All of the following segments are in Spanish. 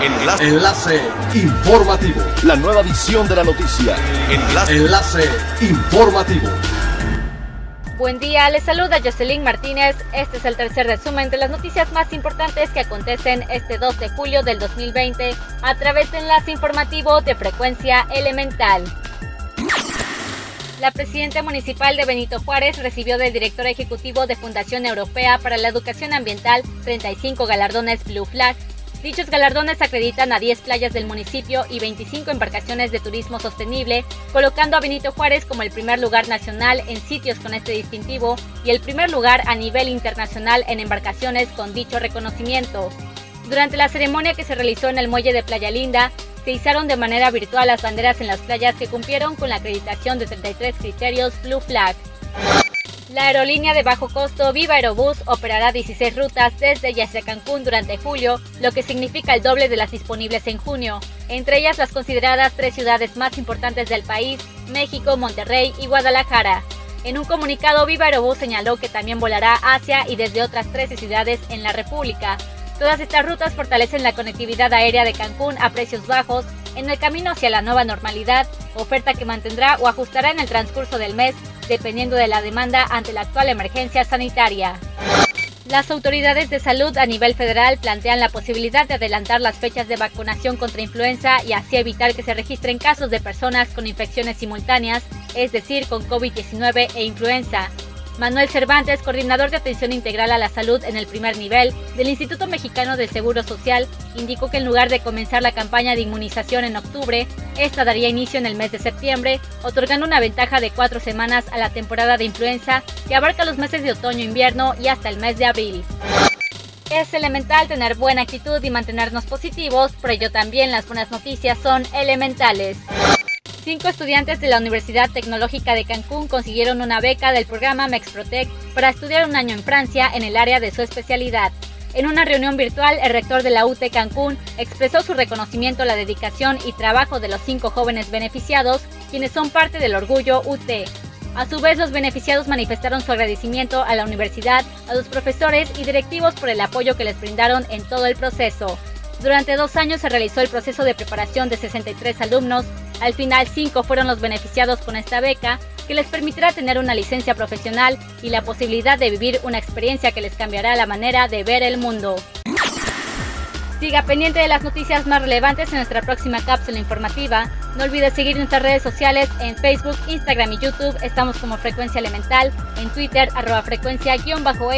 Enlace. Enlace informativo. La nueva edición de la noticia. Enlace. Enlace informativo. Buen día, les saluda Jocelyn Martínez. Este es el tercer resumen de las noticias más importantes que acontecen este 2 de julio del 2020 a través de enlace informativo de frecuencia elemental. La presidenta municipal de Benito Juárez recibió del director ejecutivo de Fundación Europea para la Educación Ambiental 35 galardones Blue Flag Dichos galardones acreditan a 10 playas del municipio y 25 embarcaciones de turismo sostenible, colocando a Benito Juárez como el primer lugar nacional en sitios con este distintivo y el primer lugar a nivel internacional en embarcaciones con dicho reconocimiento. Durante la ceremonia que se realizó en el muelle de Playa Linda, se izaron de manera virtual las banderas en las playas que cumplieron con la acreditación de 33 criterios Blue Flag. La aerolínea de bajo costo Viva Aerobús operará 16 rutas desde y hacia Cancún durante julio, lo que significa el doble de las disponibles en junio, entre ellas las consideradas tres ciudades más importantes del país, México, Monterrey y Guadalajara. En un comunicado, Viva Aerobús señaló que también volará hacia y desde otras 13 ciudades en la República. Todas estas rutas fortalecen la conectividad aérea de Cancún a precios bajos en el camino hacia la nueva normalidad, oferta que mantendrá o ajustará en el transcurso del mes dependiendo de la demanda ante la actual emergencia sanitaria. Las autoridades de salud a nivel federal plantean la posibilidad de adelantar las fechas de vacunación contra influenza y así evitar que se registren casos de personas con infecciones simultáneas, es decir, con COVID-19 e influenza. Manuel Cervantes, coordinador de atención integral a la salud en el primer nivel del Instituto Mexicano del Seguro Social, indicó que en lugar de comenzar la campaña de inmunización en octubre, esta daría inicio en el mes de septiembre, otorgando una ventaja de cuatro semanas a la temporada de influenza que abarca los meses de otoño-invierno y hasta el mes de abril. Es elemental tener buena actitud y mantenernos positivos, pero ello también las buenas noticias son elementales. Cinco estudiantes de la Universidad Tecnológica de Cancún consiguieron una beca del programa Mexprotec para estudiar un año en Francia en el área de su especialidad. En una reunión virtual, el rector de la UT Cancún expresó su reconocimiento a la dedicación y trabajo de los cinco jóvenes beneficiados, quienes son parte del orgullo UT. A su vez, los beneficiados manifestaron su agradecimiento a la universidad, a los profesores y directivos por el apoyo que les brindaron en todo el proceso. Durante dos años se realizó el proceso de preparación de 63 alumnos. Al final, cinco fueron los beneficiados con esta beca, que les permitirá tener una licencia profesional y la posibilidad de vivir una experiencia que les cambiará la manera de ver el mundo. Siga pendiente de las noticias más relevantes en nuestra próxima cápsula informativa. No olvide seguir nuestras redes sociales en Facebook, Instagram y YouTube. Estamos como Frecuencia Elemental, en Twitter, arroba frecuencia-e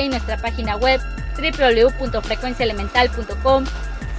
y nuestra página web www.frecuenciaelemental.com